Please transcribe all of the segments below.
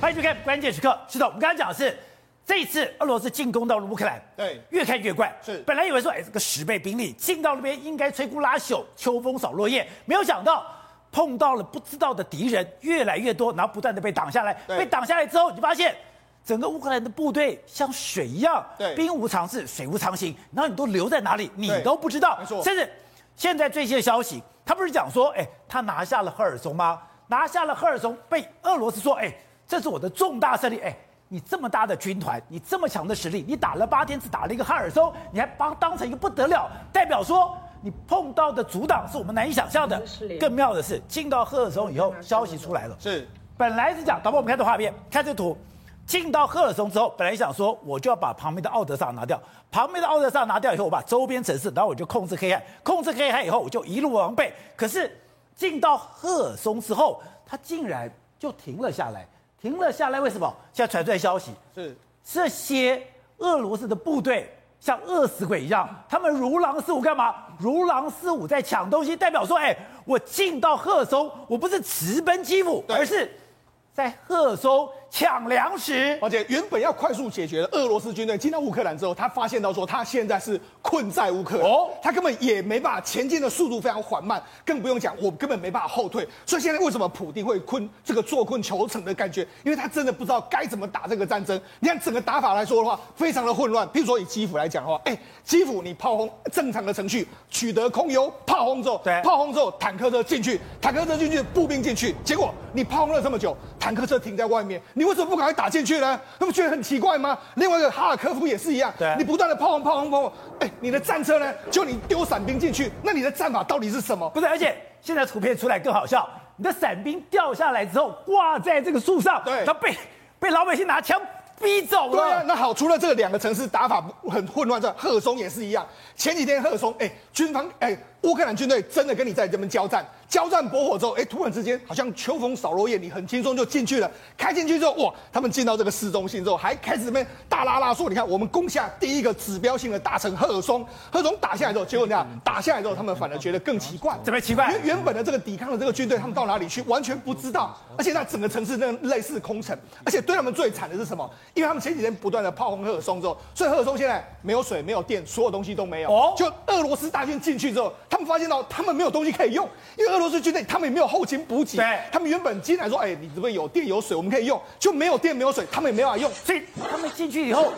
欢迎去看关键时刻。是的，我们刚才讲的是这一次俄罗斯进攻到了乌克兰，对，越看越怪。是，本来以为说，哎，这个十倍兵力进到那边应该摧枯拉朽、秋风扫落叶，没有想到碰到了不知道的敌人越来越多，然后不断的被挡下来。被挡下来之后，你就发现整个乌克兰的部队像水一样，对，兵无常势，水无常形，然后你都留在哪里，你都不知道。没错。甚至现在最新的消息，他不是讲说，哎，他拿下了赫尔松吗？拿下了赫尔松，被俄罗斯说，哎。这是我的重大胜利！哎，你这么大的军团，你这么强的实力，你打了八天，只打了一个哈尔松，你还把当成一个不得了，代表说你碰到的阻挡是我们难以想象的。更妙的是，进到赫尔松以后，消息出来了，是本来是讲，导播我们看这画面，看这图，进到赫尔松之后，本来想说我就要把旁边的奥德萨拿掉，旁边的奥德萨拿掉以后，我把周边城市，然后我就控制黑暗，控制黑海以后，我就一路往北。可是进到赫尔松之后，他竟然就停了下来。停了下来，为什么？现在传出来消息是这些俄罗斯的部队像饿死鬼一样，他们如狼似虎干嘛？如狼似虎在抢东西，代表说，哎，我进到赫松，我不是直奔基辅，而是在赫松。抢粮食，而且原本要快速解决的俄罗斯军队进到乌克兰之后，他发现到说他现在是困在乌克兰，哦，他根本也没办法前进的速度非常缓慢，更不用讲我根本没办法后退。所以现在为什么普丁会困这个坐困求成的感觉？因为他真的不知道该怎么打这个战争。你看整个打法来说的话，非常的混乱。譬如说以基辅来讲的话，哎，基辅你炮轰正常的程序，取得空优，炮轰之后，对，炮轰之后坦克车进去，坦克车进去，步兵进去，结果你炮轰了这么久，坦克车停在外面。你为什么不赶快打进去呢？那不觉得很奇怪吗？另外一个哈尔科夫也是一样，对，你不断的炮轰炮轰炮轰，哎，你的战车呢？就你丢伞兵进去，那你的战法到底是什么？不是，而且现在图片出来更好笑，你的伞兵掉下来之后挂在这个树上，对，他被被老百姓拿枪逼走了。对啊，那好，除了这两个城市打法很混乱之外，赫松也是一样。前几天赫松，哎，军方，哎，乌克兰军队真的跟你在这边交战。交战驳火之后，哎，突然之间好像秋风扫落叶，你很轻松就进去了。开进去之后，哇，他们进到这个市中心之后，还开始这边大拉拉说，你看我们攻下第一个指标性的大城赫尔松。赫尔松打下来之后，结果这样打下来之后，他们反而觉得更奇怪。怎么奇怪？因为原本的这个抵抗的这个军队，他们到哪里去？完全不知道。而且那整个城市那类似空城。而且对他们最惨的是什么？因为他们前几天不断的炮轰赫尔松之后，所以赫尔松现在没有水、没有电，所有东西都没有。哦。就俄罗斯大军进去之后，他们发现到他们没有东西可以用，因为俄罗斯军队他们也没有。后勤补给，对，他们原本进来说，哎，你这边有电有水，我们可以用，就没有电没有水，他们也没办法用，所以他们进去以后，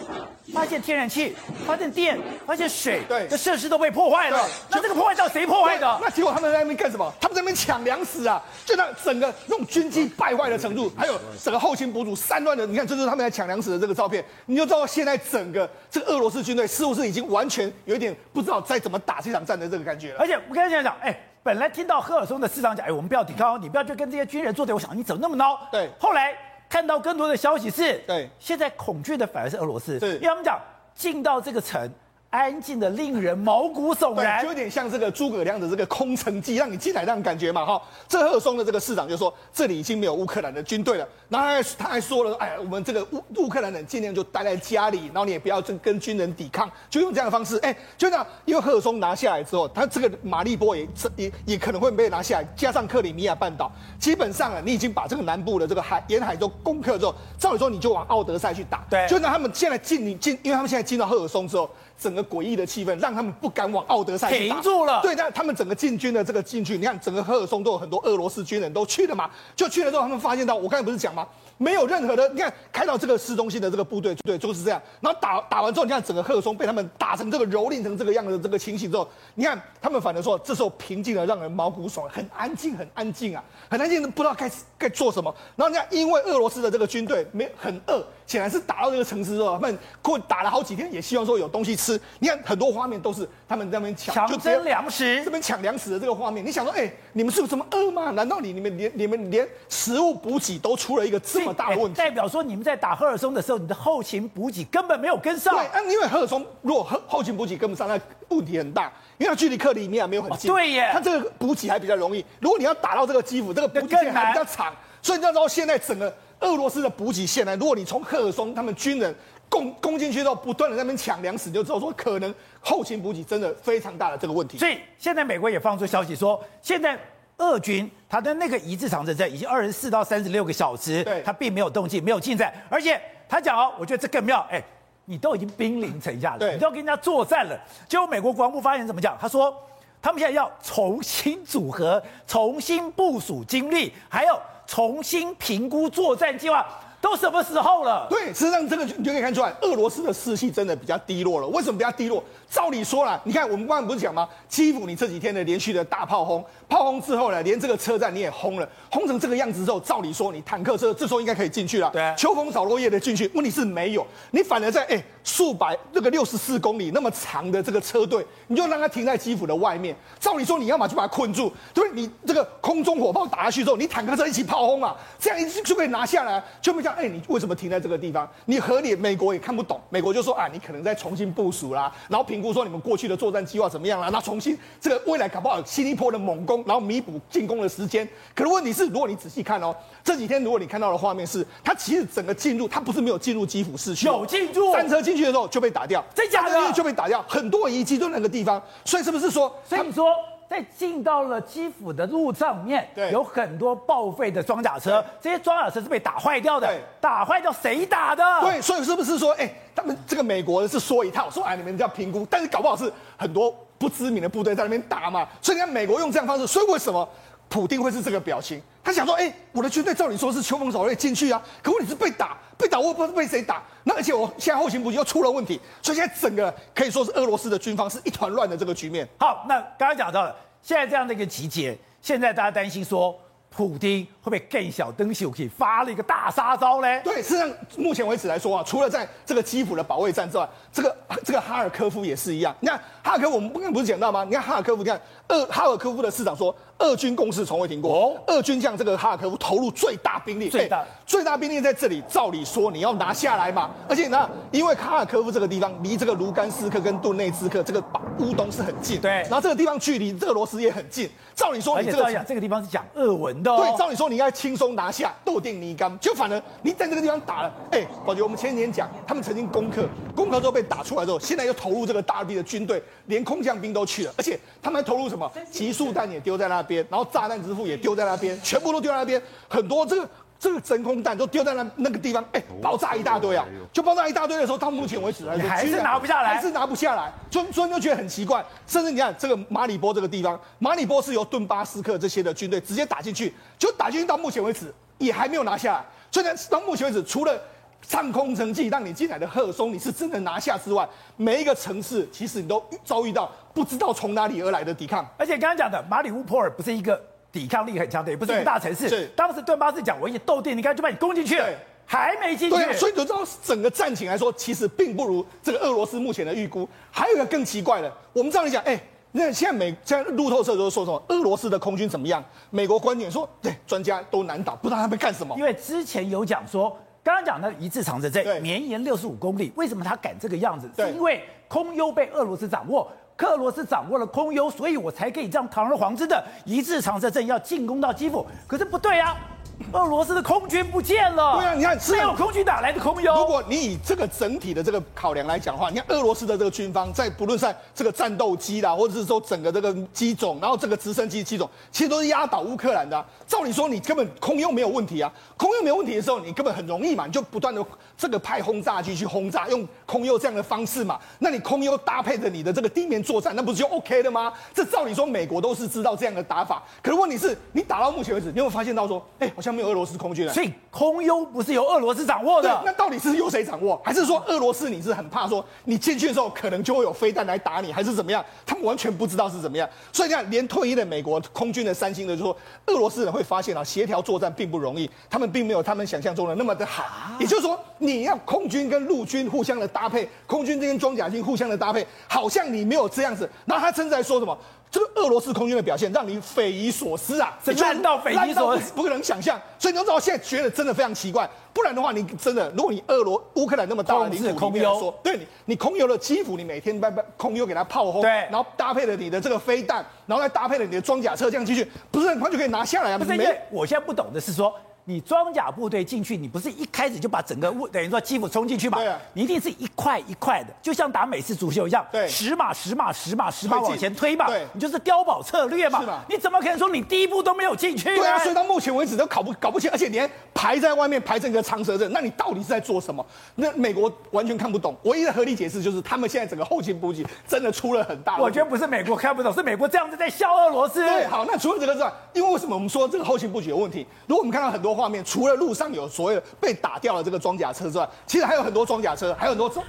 发现天然气，发现电，发现水，对，这设施都被破坏了。那这个破坏到谁破坏的？那结果他们在那边干什么？他们在那边抢粮食啊！就那整个那种军机败坏的程度，还有整个后勤补给散乱的，你看，这就是他们在抢粮食的这个照片，你就知道现在整个这个俄罗斯军队似乎是已经完全有一点不知道再怎么打这场战的这个感觉了。而且我跟你讲讲，哎。本来听到赫尔松的市长讲，哎，我们不要抵抗，你不要去跟这些军人作对。我想你怎么那么孬？对。后来看到更多的消息是，对，现在恐惧的反而是俄罗斯，对，因为他们讲进到这个城。安静的令人毛骨悚然，就有点像这个诸葛亮的这个空城计，让你进来这样感觉嘛哈。这赫尔松的这个市长就说，这里已经没有乌克兰的军队了。然后他还他还说了，哎，我们这个乌乌克兰人尽量就待在家里，然后你也不要跟跟军人抵抗，就用这样的方式。哎，就这样，因为赫尔松拿下来之后，他这个马利波也也也可能会被拿下来，加上克里米亚半岛，基本上啊，你已经把这个南部的这个海沿海都攻克之后，照理说你就往奥德赛去打。对，就让他们现在进你进，因为他们现在进到赫尔松之后。整个诡异的气氛让他们不敢往奥德赛停住了。对，那他们整个进军的这个进去，你看整个赫尔松都有很多俄罗斯军人都去了嘛，就去了之后，他们发现到我刚才不是讲吗？没有任何的，你看开到这个市中心的这个部队，对，就是这样。然后打打完之后，你看整个赫尔松被他们打成这个蹂躏成这个样子的这个情形之后，你看他们反而说，这时候平静的让人毛骨悚然，很安静，很安静啊，很安静，不知道该该做什么。然后你看，因为俄罗斯的这个军队没很饿。显然是打到这个城市之后，他们过打了好几天，也希望说有东西吃。你看很多画面都是他们在那边抢，就争粮食，这边抢粮食的这个画面。你想说，哎、欸，你们是有这么饿吗？难道你你们连你们连食物补给都出了一个这么大的问题？代表说你们在打赫尔松的时候，你的后勤补给根本没有跟上。对，因为赫尔松如果后后勤补给跟不上，那问题很大，因为它距离克里米亚没有很近。哦、对耶，它这个补给还比较容易。如果你要打到这个基辅，这个补给线还比较长，所以你知道现在整个。俄罗斯的补给线呢？如果你从赫尔松他们军人攻攻进去之后，不断的在那边抢粮食，就知道说可能后勤补给真的非常大的这个问题。所以现在美国也放出消息说，现在俄军他的那个一字长城阵已经二十四到三十六个小时，对，他并没有动静，没有进展，而且他讲哦，我觉得这更妙，哎，你都已经兵临城下了，你都要跟人家作战了，结果美国国防部发言人怎么讲？他说他们现在要重新组合、重新部署兵力，还有重新评估作战计划。都什么时候了？对，实际上这个你就可以看出来，俄罗斯的士气真的比较低落了。为什么比较低落？照理说啦，你看我们刚刚不是讲吗？基辅你这几天的连续的大炮轰，炮轰之后呢，连这个车站你也轰了，轰成这个样子之后，照理说你坦克车这时候应该可以进去了。对，秋风扫落叶的进去，问题是没有，你反而在哎数百那个六十四公里那么长的这个车队，你就让它停在基辅的外面。照理说你要么就把它困住，对，你这个空中火炮打下去之后，你坦克车一起炮轰啊，这样一次就可以拿下来，就没讲。哎，你为什么停在这个地方？你合理，美国也看不懂。美国就说啊，你可能在重新部署啦，然后评估说你们过去的作战计划怎么样啦，那重新这个未来搞不好新一波的猛攻，然后弥补进攻的时间。可是问题是，如果你仔细看哦，这几天如果你看到的画面是，它其实整个进入，它不是没有进入基辅市区，有进入，战车进去的时候就被打掉，真假的就被打掉，很多遗迹都在那个地方。所以是不是说，所以你说。在进到了基辅的路上面，对，有很多报废的装甲车，这些装甲车是被打坏掉的，打坏掉谁打的？对，所以是不是说，哎、欸，他们这个美国是说一套，说哎，你们要评估，但是搞不好是很多不知名的部队在那边打嘛，所以你看美国用这样方式，所以为什么普丁会是这个表情？他想说，哎、我的军队照理说是秋风扫落叶进去啊，可问题是被打。被打，我不知道被谁打。那而且我现在后勤补给又出了问题，所以现在整个可以说是俄罗斯的军方是一团乱的这个局面。好，那刚刚讲到了，现在这样的一个集结，现在大家担心说，普丁会不会更小灯秀可以发了一个大杀招呢？对，实际上目前为止来说啊，除了在这个基辅的保卫战之外，这个这个哈尔科夫也是一样。你看哈尔科夫，我们刚刚不是讲到吗？你看哈尔科夫，你看俄哈尔科夫的市长说。俄军攻势从未停过。哦，俄军将这个哈尔科夫投入最大兵力，最大最大兵力在这里。照理说你要拿下来嘛，而且呢，因为哈尔科夫这个地方离这个卢甘斯克跟顿内兹克这个乌东是很近，对，然后这个地方距离这个罗斯也很近。照理说你这个这个地方是讲俄文的，哦，对，照理说你应该轻松拿下豆定尼甘，就反而你在这个地方打了，哎，宝杰，我们前几天讲他们曾经攻克，攻克之后被打出来之后，现在又投入这个大批的军队，连空降兵都去了，而且他们还投入什么集束弹也丢在那边，然后炸弹。之父也丢在那边，全部都丢在那边，很多这个这个真空弹都丢在那那个地方，哎，爆炸一大堆啊！就爆炸一大堆的时候，到目前为止来说，还是拿不下来，还是拿不下来。所以所以就觉得很奇怪，甚至你看这个马里波这个地方，马里波是由顿巴斯克这些的军队直接打进去，就打进去到目前为止也还没有拿下来。所以呢，到目前为止，除了上空城计让你进来的赫松，你是真的拿下之外，每一个城市其实你都遭遇到不知道从哪里而来的抵抗。而且刚刚讲的马里乌波尔不是一个。抵抗力很强的，也不是一个大城市。是当时顿巴斯讲，我已经斗定，你看就把你攻进去了，还没进去。对，所以你就知道整个战情来说，其实并不如这个俄罗斯目前的预估。还有一个更奇怪的，我们这样讲，哎，那现在美现在路透社都说什么？俄罗斯的空军怎么样？美国观点说，对，专家都难倒，不知道他们干什么。因为之前有讲说，刚刚讲的一字长城阵绵延六十五公里，为什么他敢这个样子？是因为空优被俄罗斯掌握。克罗斯掌握了空优，所以我才可以这样堂而皇之的一字长蛇阵要进攻到基辅。可是不对啊。俄罗斯的空军不见了。对啊，你看没有空军哪来的空优？如果你以这个整体的这个考量来讲的话，你看俄罗斯的这个军方在不论在这个战斗机啦，或者是说整个这个机种，然后这个直升机机种，其实都是压倒乌克兰的啊。照理说，你根本空优没有问题啊，空优没有问题的时候，你根本很容易嘛，你就不断的这个派轰炸机去轰炸，用空优这样的方式嘛。那你空优搭配着你的这个地面作战，那不是就 OK 了吗？这照理说，美国都是知道这样的打法。可是问题是，你打到目前为止，你有没有发现到说，哎，好像没有俄罗斯空军了。所以空优不是由俄罗斯掌握的，那到底是由谁掌握？还是说俄罗斯你是很怕说你进去的时候可能就会有飞弹来打你，还是怎么样？他们完全不知道是怎么样。所以你看，连退役的美国空军的三星的就说，俄罗斯人会发现啊，协调作战并不容易，他们并没有他们想象中的那么的好。也就是说，你要空军跟陆军互相的搭配，空军跟装甲军互相的搭配，好像你没有这样子。然后他甚至在说什么？这个俄罗斯空军的表现让你匪夷所思啊！烂到匪夷所思，不可能想象。所以你知道，现在觉得真的非常奇怪。不然的话，你真的，如果你俄罗乌克兰那么大的领土，空优说，对你，你空优了基辅，你每天把空优给它炮轰，对，然后搭配了你的这个飞弹，然后再搭配了你的装甲车，这样继续，不是很快就可以拿下来啊？不是，因为我现在不懂的是说，你装甲部队进去，你不是一开始就把整个乌等于说基辅冲进去嘛？对啊，你一定是一块一块的，就像打美式足球一样，对，十码十码十码十码往前推嘛，对，你就是碉堡策略嘛？你怎么可能说你第一步都没有进去？对啊，所以到目前为止都搞不搞不清，而且你还排在外面排成一个长蛇阵，那你到底是在做什么？那美国完全看不懂，唯一的合理解释就是他们现在整个后勤补给真的出了很大。我觉得不是美国看不懂，是美国这样子在笑俄罗斯。对，好，那除了这个之外，因为为什么我们说这个后勤补给有问题？如果我们看到很多画面，除了路上有所谓被打掉了这个装甲车之外，其实还有很多装甲车，还有很多装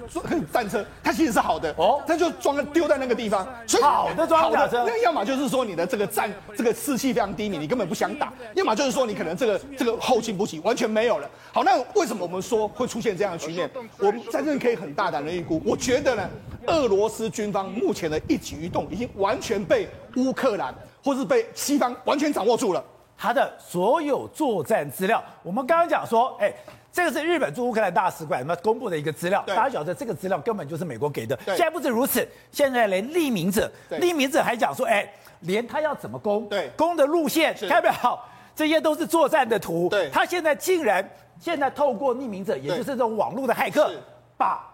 战车，它其实是好的哦，它就装丢在那个地方。所以好的装甲车，那要么就是说你的这个战这个士气非常低迷，你根本不想打；要么就是说你可能这个这个后勤补给完全没有了。好，那为什么我们说会出现这样的局面？我们在这里可以很大胆的预估，我觉得呢，俄罗斯军方目前的一举一动已经完全被乌克兰或是被西方完全掌握住了。他的所有作战资料，我们刚刚讲说，哎，这个是日本驻乌克兰大使馆那公布的一个资料，大家晓得这个资料根本就是美国给的。现在不止如此，现在连匿名者，匿名者还讲说，哎，连他要怎么攻，对，攻的路线，看到没有？这些都是作战的图。对，他现在竟然现在透过匿名者，也就是这种网络的骇客，把。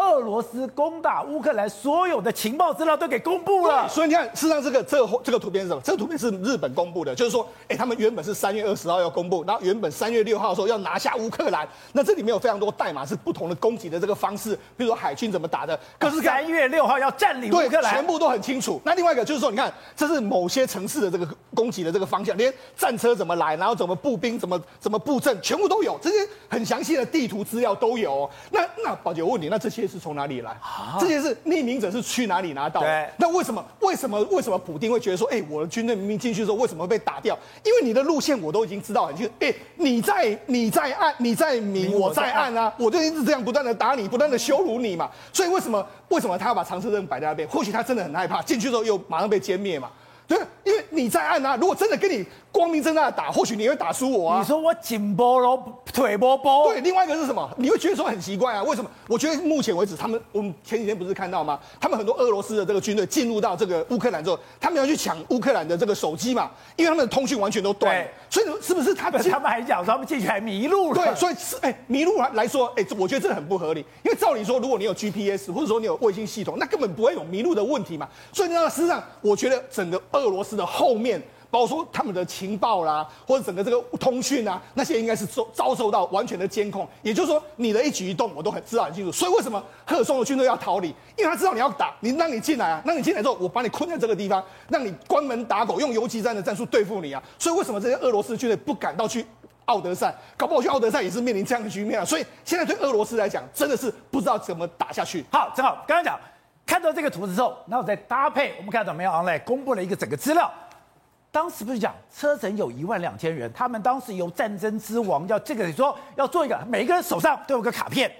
俄罗斯攻打乌克兰，所有的情报资料都给公布了。所以你看，事实上这个这个这个图片是什么？这个图片是日本公布的，就是说，哎，他们原本是三月二十号要公布，然后原本三月六号的时候要拿下乌克兰。那这里面有非常多代码，是不同的攻击的这个方式，比如说海军怎么打的。可是三月六号要占领乌克兰，全部都很清楚。那另外一个就是说，你看，这是某些城市的这个攻击的这个方向，连战车怎么来，然后怎么步兵怎么怎么布阵，全部都有，这些很详细的地图资料都有。那那宝姐，我问你，那这些是从哪里来？这些是匿名者是去哪里拿到的？那为什么？为什么？为什么普丁会觉得说，哎，我的军队明明进去的时候，为什么被打掉？因为你的路线我都已经知道很清楚。哎，你在你在暗，你在明，我在暗啊！我就一直这样不断的打你，不断的羞辱你嘛。所以为什么？为什么他要把长车阵摆在那边？或许他真的很害怕，进去之后又马上被歼灭嘛。对，因为你在按啊。如果真的跟你光明正大的打，或许你会打输我啊！你说我颈波喽，腿波波。对，另外一个是什么？你会觉得说很奇怪啊？为什么？我觉得目前为止，他们我们前几天不是看到吗？他们很多俄罗斯的这个军队进入到这个乌克兰之后，他们要去抢乌克兰的这个手机嘛，因为他们的通讯完全都断了。所以是不是他们？他们还讲说他们进去还迷路了。对，所以是哎、欸，迷路来来说，哎、欸，我觉得这很不合理。因为照理说，如果你有 GPS 或者说你有卫星系统，那根本不会有迷路的问题嘛。所以呢，事实上，我觉得整个俄罗斯的后面。包括说他们的情报啦，或者整个这个通讯啊，那些应该是遭遭受到完全的监控。也就是说，你的一举一动我都很知道很清楚。所以为什么赫松的军队要逃离？因为他知道你要打，你让你进来啊，让你进来之后，我把你困在这个地方，让你关门打狗，用游击战的战术对付你啊。所以为什么这些俄罗斯军队不敢到去奥德赛？搞不好去奥德赛也是面临这样的局面啊。所以现在对俄罗斯来讲，真的是不知道怎么打下去。好，正好刚刚讲看到这个图之后，然后再搭配我们看到没有？online 公布了一个整个资料。当时不是讲车臣有一万两千人，他们当时由战争之王要这个说要做一个，每个人手上都有个卡片，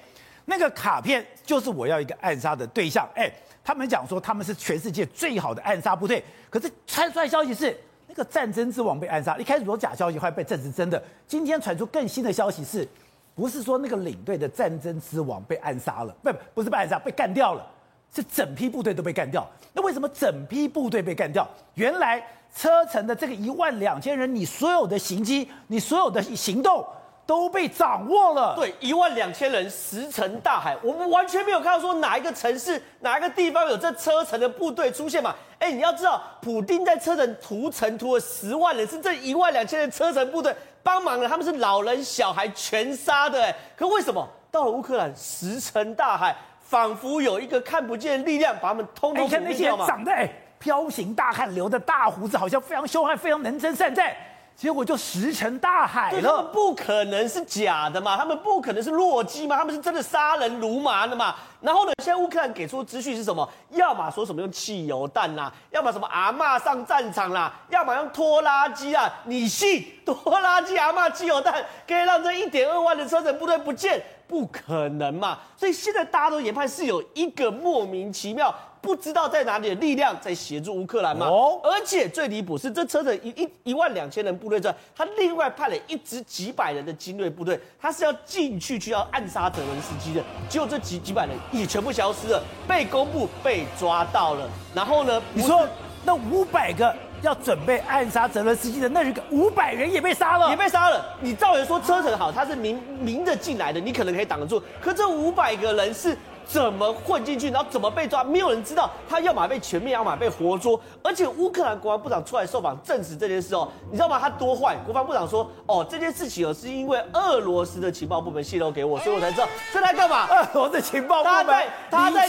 那个卡片就是我要一个暗杀的对象。哎，他们讲说他们是全世界最好的暗杀部队，可是传出来消息是那个战争之王被暗杀，一开始说假消息，后来被证实真的。今天传出更新的消息是，不是说那个领队的战争之王被暗杀了，不不是被暗杀，被干掉了，是整批部队都被干掉。那为什么整批部队被干掉？原来。车臣的这个一万两千人，你所有的行迹，你所有的行动都被掌握了。对，一万两千人石沉大海，我们完全没有看到说哪一个城市、哪一个地方有这车臣的部队出现嘛？哎，你要知道，普丁在车臣屠城屠了十万人，是这一万两千人车臣部队帮忙了，他们是老人小孩全杀的。哎，可为什么到了乌克兰石沉大海，仿佛有一个看不见的力量把他们通通看那些长得哎。彪形大汉留的大胡子，好像非常凶悍，非常能征善战，结果就石沉大海了。他们不可能是假的嘛？他们不可能是弱鸡嘛？他们是真的杀人如麻的嘛？然后呢，现在乌克兰给出资讯是什么？要么说什么用汽油弹啦，要么什么阿嬷上战场啦，要么用拖拉机啊？你信 拖拉机、阿嬷、汽油弹可以让这一点二万的车臣部队不见？不可能嘛？所以现在大家都研判是有一个莫名其妙。不知道在哪里的力量在协助乌克兰嘛？哦，而且最离谱是，这车臣一一一万两千人部队之外，他另外派了一支几百人的精锐部队，他是要进去去要暗杀泽伦斯基的。结果这几几百人也全部消失了，被公布被抓到了。然后呢？你说那五百个要准备暗杀泽伦斯基的那个五百人也被杀了，也被杀了。你照理说车程好，他是明明着进来的，你可能可以挡得住。可这五百个人是。怎么混进去，然后怎么被抓？没有人知道。他要么被全灭，要么被活捉。而且乌克兰国防部长出来受访证实这件事哦，你知道吗？他多坏！国防部长说：“哦，这件事情哦，是因为俄罗斯的情报部门泄露给我，所以我才知道。”这在干嘛？俄罗斯情报部门他在他在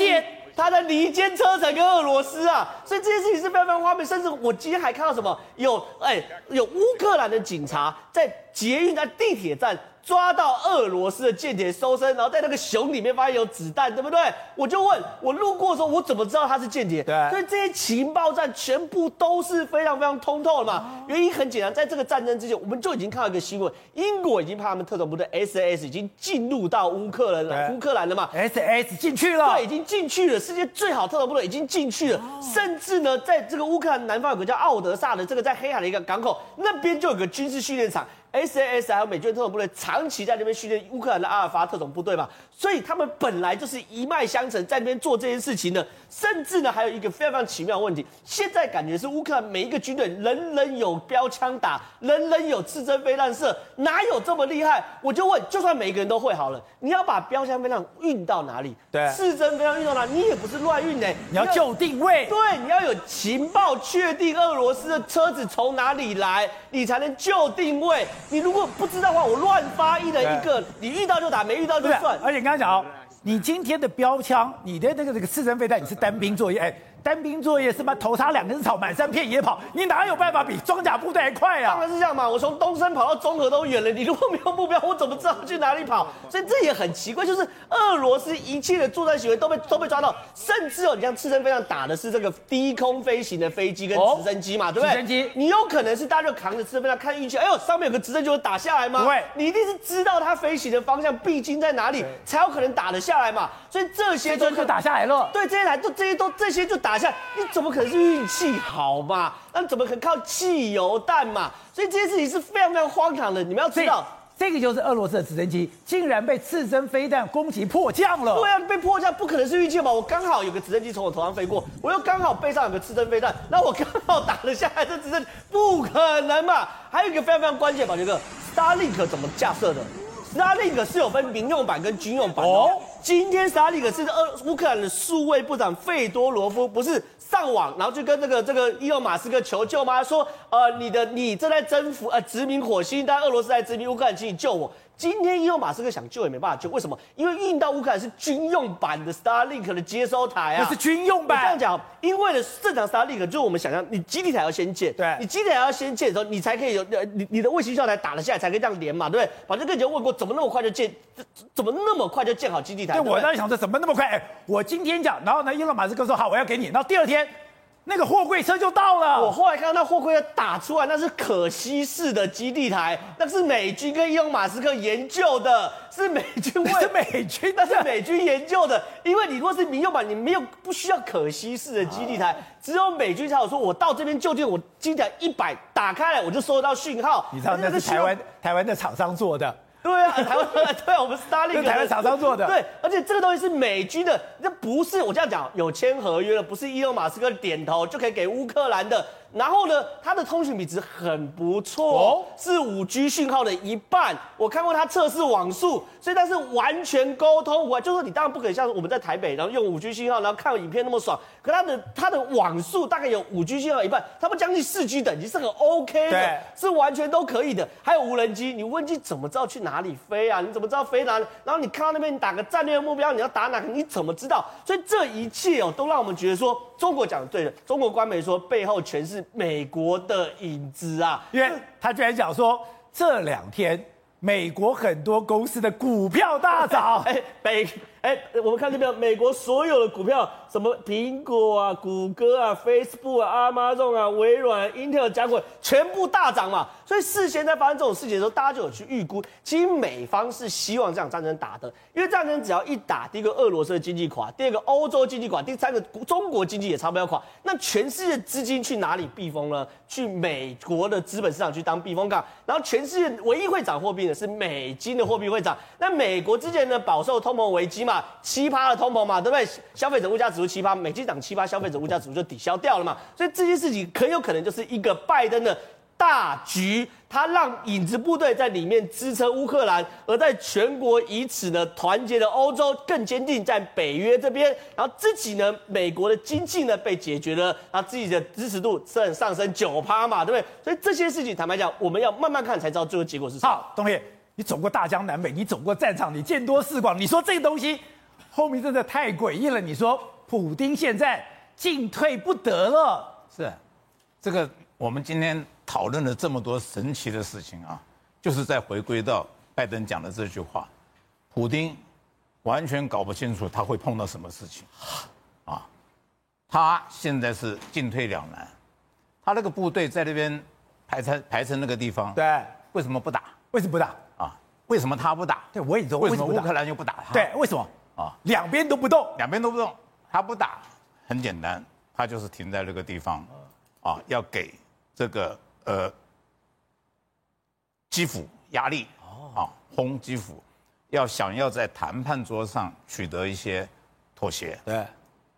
他在离间车臣跟俄罗斯啊，所以这件事情是非常非常荒谬。甚至我今天还看到什么？有哎，有乌克兰的警察在捷运在地铁站。抓到俄罗斯的间谍搜身，然后在那个熊里面发现有子弹，对不对？我就问，我路过的时候，我怎么知道他是间谍？对，所以这些情报站全部都是非常非常通透的嘛。原因很简单，在这个战争之前，我们就已经看到一个新闻，英国已经派他们特种部队 SAS 已经进入到乌克兰了，乌克兰了嘛？SAS 进去了，对，已经进去了，世界最好特种部队已经进去了，甚至呢，在这个乌克兰南方有个叫奥德萨的这个在黑海的一个港口，那边就有个军事训练场。SAS 还有美军特种部队长期在那边训练乌克兰的阿尔法特种部队嘛，所以他们本来就是一脉相承，在那边做这件事情的。甚至呢，还有一个非常非常奇妙的问题，现在感觉是乌克兰每一个军队人人有标枪打，人人有刺针飞弹射，哪有这么厉害？我就问，就算每一个人都会好了，你要把标枪飞弹运到哪里？对，刺针飞弹运到哪里？你也不是乱运的，你要就定位。对，你要有情报确定俄罗斯的车子从哪里来，你才能就定位。你如果不知道的话，我乱发一人一个，你遇到就打，没遇到就算。而且刚才讲哦。你今天的标枪，你的那个这个刺针飞弹，你是单兵作业，哎。单兵作业是吧？头插两根草，满山遍野跑，你哪有办法比装甲部队还快啊？当然是这样嘛！我从东山跑到中和都远了，你如果没有目标，我怎么知道去哪里跑？所以这也很奇怪，就是俄罗斯一切的作战行为都被都被抓到，甚至哦，你像刺身飞弹打的是这个低空飞行的飞机跟直升机嘛，哦、对不对？直升机，你有可能是大家就扛着刺身飞弹看运气，哎呦，上面有个直升机会打下来吗？不会，你一定是知道它飞行的方向必经在哪里，才有可能打得下来嘛。所以这些都就打下来了。对，这些台都这些都这些就打下，你怎么？可能是运气好嘛？那怎么可能靠汽油弹嘛？所以这件事情是非常非常荒唐的。你们要知道，这个就是俄罗斯的直升机竟然被刺针飞弹攻击迫降了。对啊，被迫降不可能是运气吧？我刚好有个直升机从我头上飞过，我又刚好背上有个刺针飞弹，那我刚好打了下来，这直升不可能嘛？还有一个非常非常关键，宝杰哥，Starlink 怎么架设的？Starlink 是有分民用版跟军用版的。哦，今天 Starlink 是俄乌克兰的数位部长费多罗夫，不是。上网，然后就跟这个这个伊隆马斯克求救吗？说，呃，你的你正在征服呃殖民火星，但俄罗斯在殖民乌克兰，请你救我。今天伊隆马斯克想救也没办法救，为什么？因为运到乌克兰是军用版的 Starlink 的接收台啊，那是军用版。这样讲，因为呢，正常 Starlink 就是我们想象，你基地台要先建，对，你基地台要先建的时候，你才可以有呃，你你的卫星效台打了下来，才可以这样连嘛，对不对？反正跟以前问过，怎么那么快就建，怎么那么快就建好基地台？对，我当时想说，怎么那么快？哎，我今天讲，然后呢，伊隆马斯克说好，我要给你，然后第二天。那个货柜车就到了。我后来看到那货柜车打出来，那是可携式的基地台，那是美军跟伊隆马斯克研究的，是美军为。是美军，那是美军研究的。因为你如果是民用版，你没有不需要可携式的基地台，只有美军才有说，我到这边就近，我基地台一百打开来，我就收得到讯号。你知道那是台湾台湾的厂商做的。对啊，台湾对啊，我们 Starlink 台湾厂商做的。对，而且这个东西是美军的，这不是我这样讲，有签合约了，不是伊隆马斯克点头就可以给乌克兰的。然后呢，它的通讯品质很不错，哦、是五 G 讯号的一半。我看过它测试网速，所以它是完全沟通。我就是说，你当然不可以像我们在台北，然后用五 G 信号，然后看影片那么爽。可它的它的网速大概有五 G 信号一半，它不将近四 G 等级是很 OK 的，是完全都可以的。还有无人机，你无人机怎么知道去哪里飞啊？你怎么知道飞哪里？然后你看到那边，你打个战略目标，你要打哪个？你怎么知道？所以这一切哦，都让我们觉得说，中国讲的对的。中国官媒说，背后全是。美国的影子啊，因为他居然讲说，这两天美国很多公司的股票大涨，哎，北。哎，我们看这边，美国所有的股票，什么苹果啊、谷歌啊、Facebook 啊、Amazon 啊、微软、Intel 加过全部大涨嘛。所以事先在发生这种事情的时候，大家就有去预估，其实美方是希望这场战争打的，因为战争只要一打，第一个俄罗斯的经济垮，第二个欧洲经济垮，第三个中国经济也差不多垮。那全世界资金去哪里避风呢？去美国的资本市场去当避风港。然后全世界唯一会涨货币的是美金的货币会涨。那美国之前呢饱受通膨危机嘛，七趴的通膨嘛，对不对？消费者物价指数七趴，美金涨七趴，消费者物价指数就抵消掉了嘛。所以这件事情很有可能就是一个拜登的。大局，他让影子部队在里面支撑乌克兰，而在全国以此呢团结的欧洲更坚定在北约这边，然后自己呢，美国的经济呢被解决了，然后自己的支持度正上升九趴嘛，对不对？所以这些事情坦白讲，我们要慢慢看才知道最后结果是什么。好，东烈，你走过大江南北，你走过战场，你见多识广，你说这个东西后面真的太诡异了。你说普丁现在进退不得了，是这个我们今天。讨论了这么多神奇的事情啊，就是在回归到拜登讲的这句话，普丁完全搞不清楚他会碰到什么事情，啊，他现在是进退两难，他那个部队在那边排成排成那个地方，对，为什么不打？为什么不打？啊，为什么他不打？对，我也说为什么乌克兰又不打？他？对，为什么？啊，两边都不动，两边都不动，他不打，很简单，他就是停在那个地方，啊，要给这个。呃，基辅压力啊，轰基辅，要想要在谈判桌上取得一些妥协，对，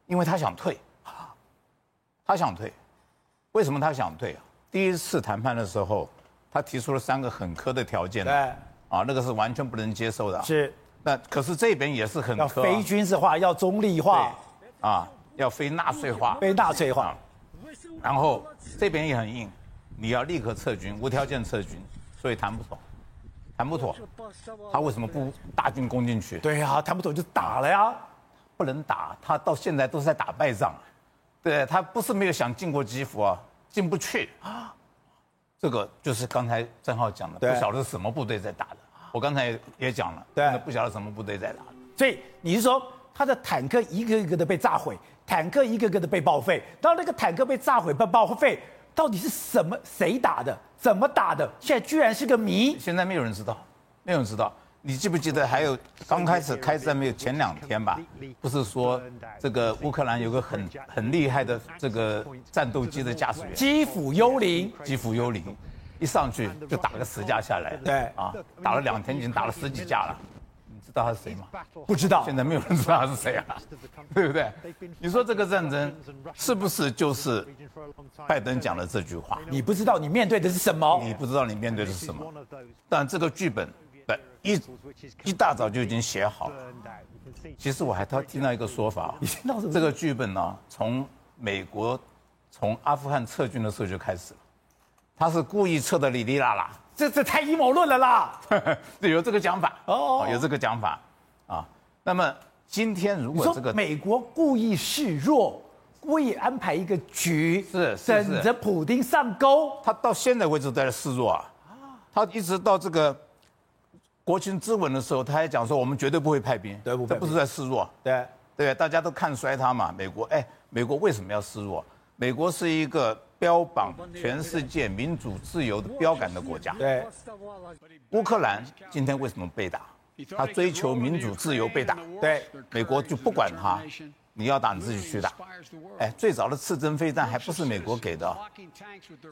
因为他想退，他想退，为什么他想退？啊？第一次谈判的时候，他提出了三个很苛的条件，对，啊，那个是完全不能接受的，是，那可是这边也是很非军事化，要中立化，啊，要非纳粹化，非纳粹化，然后这边也很硬。你要立刻撤军，无条件撤军，所以谈不妥，谈不妥。他为什么不大军攻进去？对呀，谈不妥就打了呀，不能打。他到现在都是在打败仗，对，他不是没有想进过基辅啊，进不去啊。这个就是刚才郑浩讲的，不晓得是什么部队在打的。我刚才也讲了，对，不晓得什么部队在哪。所以你是说他的坦克一个一个的被炸毁，坦克一个个的被报废，到那个坦克被炸毁、被报废。到底是什么？谁打的？怎么打的？现在居然是个谜。现在没有人知道，没有人知道。你记不记得还有刚开始开战没有前两天吧？不是说这个乌克兰有个很很厉害的这个战斗机的驾驶员，基辅幽灵，基辅幽灵，一上去就打了个十架下来。对啊，打了两天已经打了十几架了。你知道他是谁吗？不知道，现在没有人知道他是谁啊，对不对？你说这个战争是不是就是拜登讲的这句话？你不知道你面对的是什么？你不知道你面对的是什么？但这个剧本一一大早就已经写好了。其实我还听到一个说法，这个剧本呢，从美国从阿富汗撤军的时候就开始了，他是故意撤的哩哩啦啦。这这太阴谋论了啦！对，有这个讲法哦，有这个讲法啊。那么今天如果这个美国故意示弱，故意安排一个局，是等着普丁上钩，他到现在为止都在示弱啊。他一直到这个国情咨文的时候，他还讲说我们绝对不会派兵，对不？这不是在示弱？对对，大家都看衰他嘛。美国哎，美国为什么要示弱？美国是一个。标榜全世界民主自由的标杆的国家，对。乌克兰今天为什么被打？他追求民主自由被打，对。美国就不管他，你要打你自己去打。哎，最早的刺针飞弹还不是美国给的，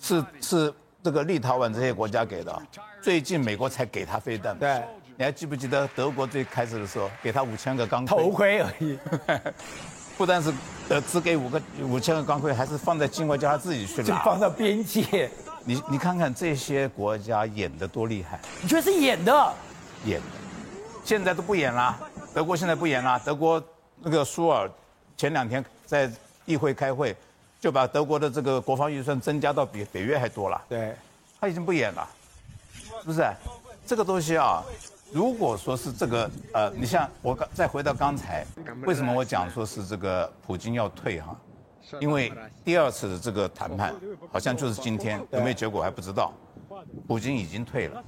是是这个立陶宛这些国家给的。最近美国才给他飞弹。对。你还记不记得德国最开始的时候给他五千个钢盔？头盔而已。不但是呃只给五个五千个钢盔，还是放在境外叫他自己去拿，放到边界。你你看看这些国家演的多厉害？你觉得是演的？演的。现在都不演了，德国现在不演了。德国那个舒尔前两天在议会开会，就把德国的这个国防预算增加到比北约还多了。对，他已经不演了，是不是？这个东西啊。如果说是这个，呃，你像我刚再回到刚才，为什么我讲说是这个普京要退哈？因为第二次的这个谈判好像就是今天，有没有结果还不知道。普京已经退了，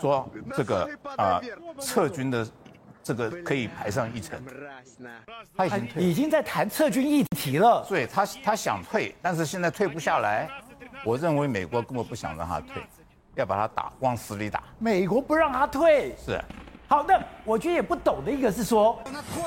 说这个啊、呃、撤军的这个可以排上一程，他已经退，已经在谈撤军议题了。对，他他想退，但是现在退不下来。我认为美国根本不想让他退。要把他打，往死里打。美国不让他退，是。好，那我觉得也不懂的一个是说，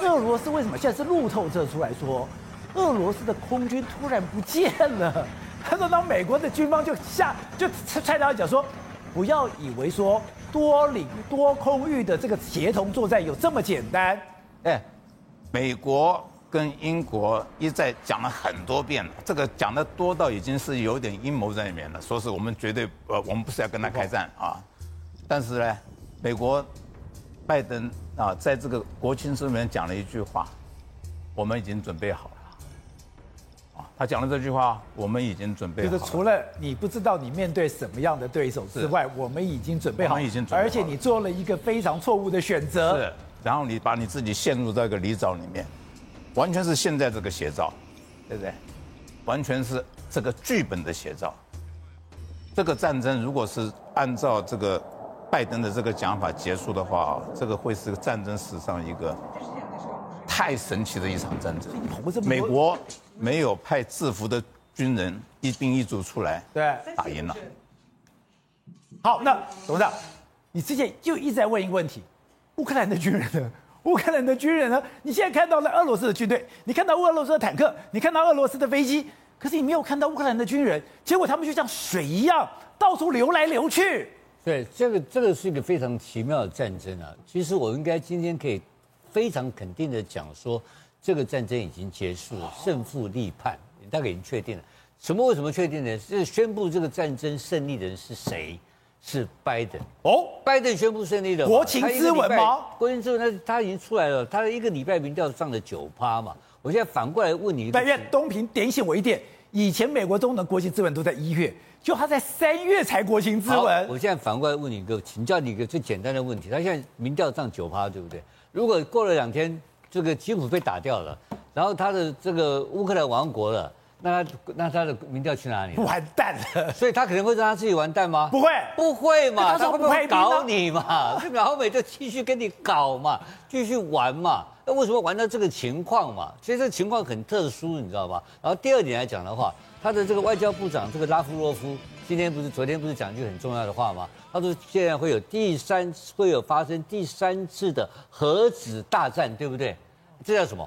俄罗斯为什么现在是路透社出来说，俄罗斯的空军突然不见了？他说，当美国的军方就下就踹他一脚说，不要以为说多领多空域的这个协同作战有这么简单？哎，美国跟英国一再讲了很多遍了，这个讲的多到已经是有点阴谋在里面了，说是我们绝对呃，我们不是要跟他开战啊。但是呢，美国拜登啊，在这个国情书里面讲了一句话，我们已经准备好了。啊，他讲了这句话，我们已经准备好了。就是除了你不知道你面对什么样的对手之外，我们已经准备好，我们已经准备。而且你做了一个非常错误的选择。是，然后你把你自己陷入到一个泥沼里面，完全是现在这个写照，对不对？完全是这个剧本的写照。这个战争如果是按照这个。拜登的这个讲法结束的话，这个会是战争史上一个太神奇的一场战争。美国没有派制服的军人一兵一卒出来，对，打赢了。好，那董事长，你之前就一直在问一个问题：乌克兰的军人呢？乌克兰的军人呢？你现在看到了俄罗斯的军队，你看到俄罗斯的坦克，你看到俄罗斯的飞机，可是你没有看到乌克兰的军人。结果他们就像水一样到处流来流去。对，这个这个是一个非常奇妙的战争啊！其实我应该今天可以非常肯定的讲说，这个战争已经结束了，胜负立判，大概已经确定了。什么？为什么确定呢？是宣布这个战争胜利的人是谁？是拜登哦，拜登宣布胜利的。国情咨文吗？国情咨文，他他已经出来了，他的一个礼拜民调上了九趴嘛。我现在反过来问你，但愿东平点醒我一点，以前美国中的国情咨文都在一月。就他在三月才国情咨文。我现在反过来问你一个，请教你一个最简单的问题。他现在民调上九趴，对不对？如果过了两天，这个基辅被打掉了，然后他的这个乌克兰亡国了，那他那他的民调去哪里？完蛋了。所以他可能会让他自己完蛋吗？不会，不会嘛？他会不会搞你嘛？这老美就继续跟你搞嘛，继续玩嘛。那为什么玩到这个情况嘛？其实这情况很特殊，你知道吧？然后第二点来讲的话。他的这个外交部长这个拉夫罗夫今天不是昨天不是讲一句很重要的话吗？他说现在会有第三会有发生第三次的核子大战，对不对？这叫什么？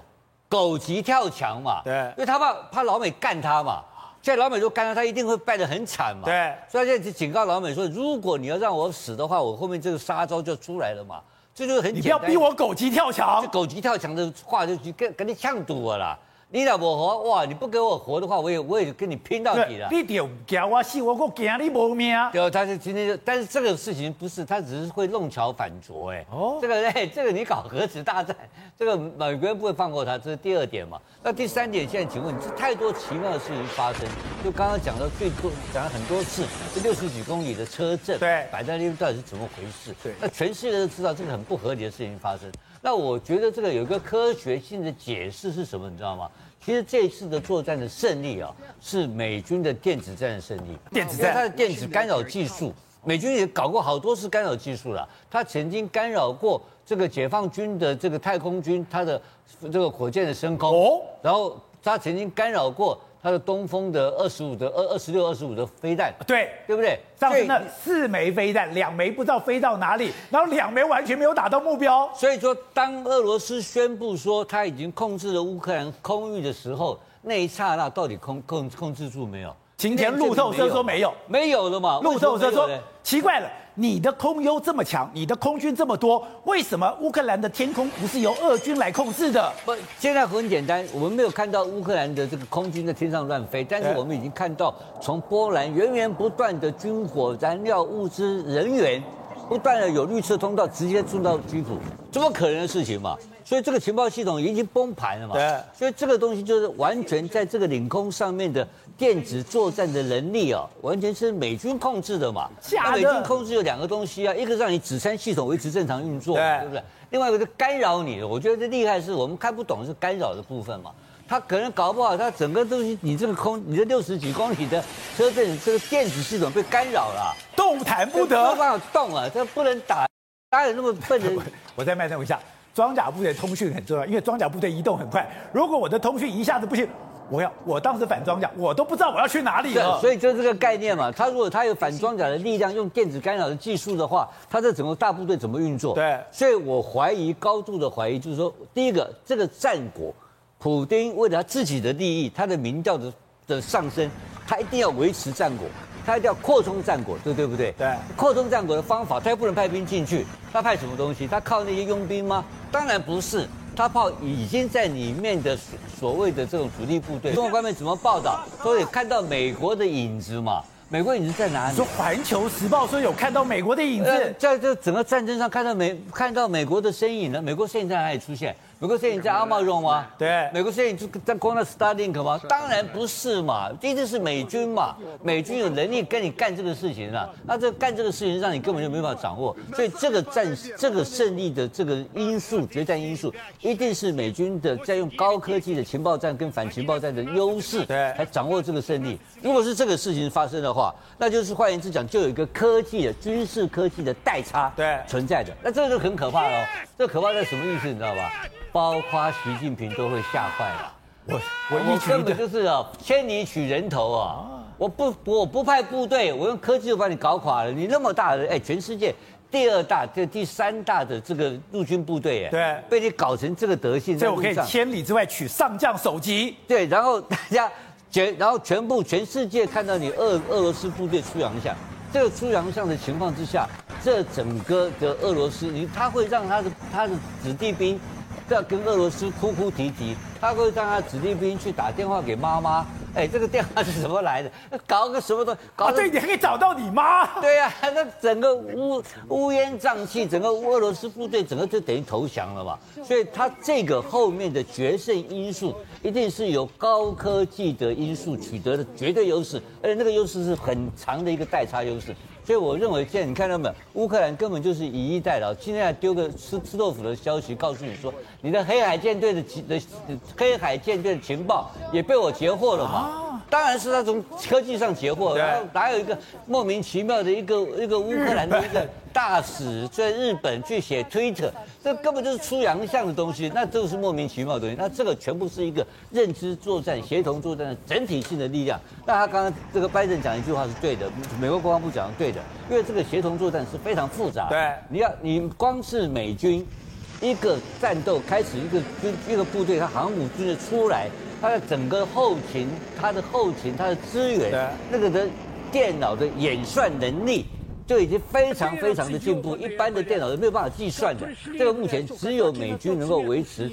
狗急跳墙嘛。对，因为他怕怕老美干他嘛。现在老美都干他，他一定会败得很惨嘛。对，所以他现在就警告老美说，如果你要让我死的话，我后面这个杀招就出来了嘛。这就是很简单。你不要逼我狗急跳墙。这狗急跳墙的话就跟跟你呛赌我了。你老婆活哇！你不给我活的话，我也我也跟你拼到底了。你丢叫我死，我我惊你没命。对，他是今天就，但是这个事情不是，他只是会弄巧反拙哎。哦，这个哎，这个你搞核子大战，这个美国人不会放过他，这是第二点嘛。那第三点，现在请问你，这太多奇妙的事情发生，就刚刚讲到最多讲了很多次，这六十几公里的车震，对，摆在那边到底是怎么回事？对，那全世界都知道这个很不合理的事情发生。那我觉得这个有一个科学性的解释是什么？你知道吗？其实这一次的作战的胜利啊，是美军的电子战的胜利。电子战，它的电子干扰技术，美军也搞过好多次干扰技术了。它曾经干扰过这个解放军的这个太空军，它的这个火箭的升空。哦，然后它曾经干扰过。它的东风的二十五的二二十六二十五的飞弹，对对不对？上次那四枚飞弹，两枚不知道飞到哪里，然后两枚完全没有打到目标。所以说，当俄罗斯宣布说他已经控制了乌克兰空域的时候，那一刹那到底控控控制住没有？晴天路透社说没有，没有了嘛？路透社说奇怪了。你的空优这么强，你的空军这么多，为什么乌克兰的天空不是由俄军来控制的？不，现在很简单，我们没有看到乌克兰的这个空军在天上乱飞，但是我们已经看到从波兰源源不断的军火、燃料、物资、人员，不断的有绿色通道直接送到基辅，怎么可能的事情嘛？所以这个情报系统已经崩盘了嘛？对。所以这个东西就是完全在这个领空上面的电子作战的能力啊，完全是美军控制的嘛。假的。美军控制有两个东西啊，一个让你指山系统维持正常运作，对，对不对？另外一个是干扰你的。我觉得这厉害是我们看不懂是干扰的部分嘛。他可能搞不好，他整个东西，你这个空，你这六十几公里的车阵，这个电子系统被干扰了，动弹不得，没办法动啊，这不能打，哪有那么笨的？我再慢声一下。装甲部队通讯很重要，因为装甲部队移动很快。如果我的通讯一下子不行，我要我当时反装甲，我都不知道我要去哪里了。所以就这个概念嘛，他如果他有反装甲的力量，用电子干扰的技术的话，他这整个大部队怎么运作？对，所以我怀疑，高度的怀疑，就是说，第一个，这个战果，普丁为了他自己的利益，他的民调的的上升，他一定要维持战果。他一定要扩充战果，对对不对？对。扩充战果的方法，他又不能派兵进去，他派什么东西？他靠那些佣兵吗？当然不是，他靠已经在里面的所谓的这种主力部队。中国官媒怎么报道？都有看到美国的影子嘛。美国影子在哪里？说《环球时报》说有看到美国的影子，呃、在这整个战争上看到美看到美国的身影呢？美国身影在哪里出现？美国摄影在阿茂用吗？对，美国摄影就在光那 Starlink 吗？当然不是嘛，一定是美军嘛。美军有能力跟你干这个事情啊，那这干这个事情让你根本就没办法掌握，所以这个战这个胜利的这个因素，决战因素，一定是美军的在用高科技的情报战跟反情报战的优势，对，来掌握这个胜利。如果是这个事情发生的话，那就是换言之讲，就有一个科技的军事科技的代差对存在的，那这个就很可怕了。这个可怕在什么意思？你知道吧？包括习近平都会吓坏了。我我我根本就是啊，千里取人头啊！我不我不派部队，我用科技就把你搞垮了。你那么大的哎，全世界第二大、这第三大的这个陆军部队哎，对，被你搞成这个德性，这我可以千里之外取上将首级。对，然后大家全然后全部全世界看到你俄俄罗斯部队出洋相，这个出洋相的情况之下，这整个的俄罗斯，你他会让他的他的子弟兵。要跟俄罗斯哭哭啼啼，他会让他子弟兵去打电话给妈妈。哎，这个电话是怎么来的？搞个什么东西？搞、啊、对，你还可以找到你妈。对呀、啊，那整个乌乌烟瘴气，整个俄罗斯部队整个就等于投降了嘛。所以他这个后面的决胜因素，一定是有高科技的因素取得的绝对优势，而且那个优势是很长的一个代差优势。所以我认为，现在你看到没有？乌克兰根本就是以逸待劳。现在丢个吃吃豆腐的消息，告诉你说，你的黑海舰队的情的黑海舰队的情报也被我截获了嘛？当然是他从科技上截获，然后哪有一个莫名其妙的一个一个乌克兰的一个大使在日本去写推特，这根本就是出洋相的东西，那这个是莫名其妙的东西。那这个全部是一个认知作战、协同作战的整体性的力量。那他刚刚这个拜登讲一句话是对的，美国国防部讲的对的，因为这个协同作战是非常复杂。对，你要你光是美军一个战斗开始，一个军一个部队，它航母军的出来。它的整个后勤，它的后勤，它的资源，那个的电脑的演算能力就已经非常非常的进步，一般的电脑是没有办法计算的。这个目前只有美军能够维持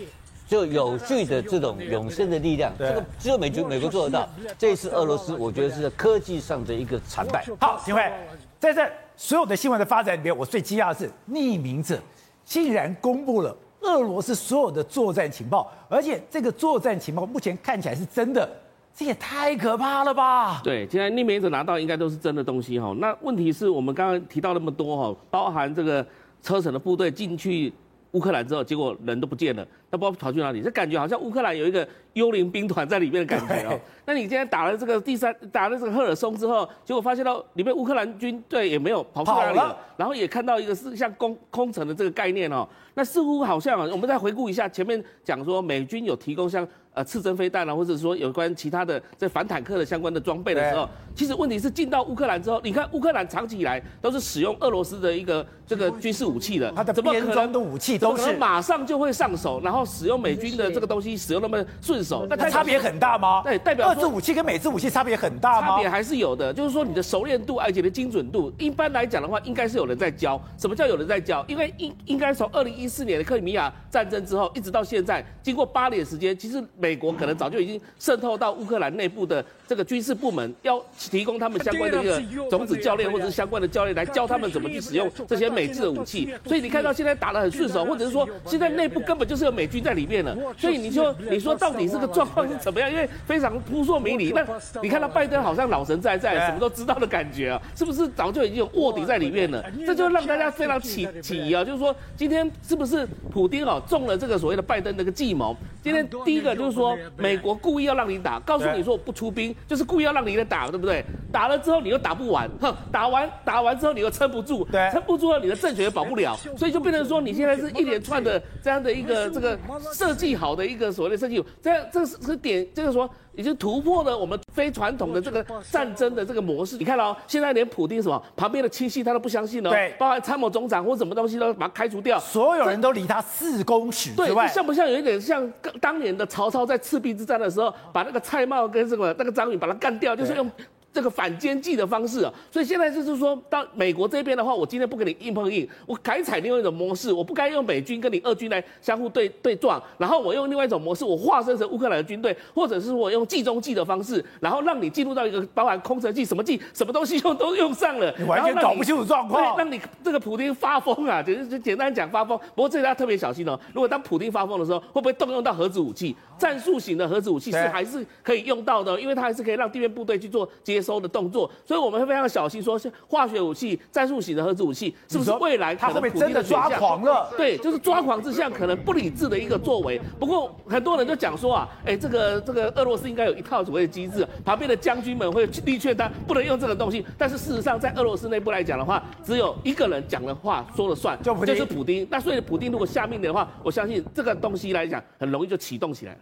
就有序的这种永生的力量，这个只有美军美国做得到。这一次俄罗斯，我觉得是在科技上的一个惨败。好，景惠，在这所有的新闻的发展里面，我最惊讶的是匿名者竟然公布了。俄罗斯所有的作战情报，而且这个作战情报目前看起来是真的，这也太可怕了吧？对，既然匿名者拿到应该都是真的东西哈。那问题是我们刚刚提到那么多哈，包含这个车臣的部队进去乌克兰之后，结果人都不见了，那不知道跑去哪里？这感觉好像乌克兰有一个幽灵兵团在里面的感觉哦。那你今天打了这个第三，打了这个赫尔松之后，结果发现到里面乌克兰军队也没有跑去哪里了，然后也看到一个是像空空城的这个概念哦。那似乎好像，我们再回顾一下前面讲说美军有提供像呃刺针飞弹啊，或者说有关其他的在反坦克的相关的装备的时候，其实问题是进到乌克兰之后，你看乌克兰长期以来都是使用俄罗斯的一个这个军事武器的，它的编装的武器都是马上就会上手，然后使用美军的这个东西使用那么顺手，那它差别很大吗？对，代表俄制武器跟美制武器差别很大吗？差别还是有的，就是说你的熟练度而且的精准度，一般来讲的话，应该是有人在教。什么叫有人在教？因为应应该从二零一四年的克里米亚。战争之后，一直到现在，经过八年时间，其实美国可能早就已经渗透到乌克兰内部的这个军事部门，要提供他们相关的一个种子教练，或者是相关的教练来教他们怎么去使用这些美制的武器。所以你看到现在打得很顺手，或者是说现在内部根本就是有美军在里面了。所以你说你说到底这个状况是怎么样？因为非常扑朔迷离。那你看到拜登好像老神在在，什么都知道的感觉啊，是不是早就已经有卧底在里面了？这就让大家非常起起疑啊，就是说今天是不是普丁哦？中了这个所谓的拜登那个计谋。今天第一个就是说，美国故意要让你打，告诉你说我不出兵，就是故意要让你来打，对不对？打了之后你又打不完，哼，打完打完之后你又撑不住，对，撑不住了你的政权也保不了，所以就变成说你现在是一连串的这样的一个这个设计好的一个所谓的设计，这样这是是点，就是说。已经突破了我们非传统的这个战争的这个模式。你看哦，现在连普丁什么旁边的亲戚他都不相信了，对，包含参谋总长或什么东西都把他开除掉，所有人都离他四公尺之外。对，像不像有一点像当年的曹操在赤壁之战的时候，把那个蔡瑁跟这个那个张允把他干掉，就是用。这个反间计的方式啊，所以现在就是说到美国这边的话，我今天不跟你硬碰硬，我改采另外一种模式，我不该用美军跟你俄军来相互对对撞，然后我用另外一种模式，我化身成乌克兰的军队，或者是我用计中计的方式，然后让你进入到一个包含空城计、什么计、什么东西用都用上了，你完全搞不清楚状况，对，让你这个普京发疯啊，简简单讲发疯。不过这里要特别小心哦，如果当普京发疯的时候，会不会动用到核子武器？战术型的核子武器是还是可以用到的，因为它还是可以让地面部队去做接收的动作，所以我们会非常小心说，是化学武器、战术型的核子武器是不是未来可能被真的抓狂了？对，就是抓狂之下可能不理智的一个作为。不过很多人都讲说啊，哎，这个这个俄罗斯应该有一套所谓的机制，旁边的将军们会力劝他不能用这个东西。但是事实上，在俄罗斯内部来讲的话，只有一个人讲的话说了算，就是普丁。那所以普丁如果下命令的话，我相信这个东西来讲很容易就启动起来了。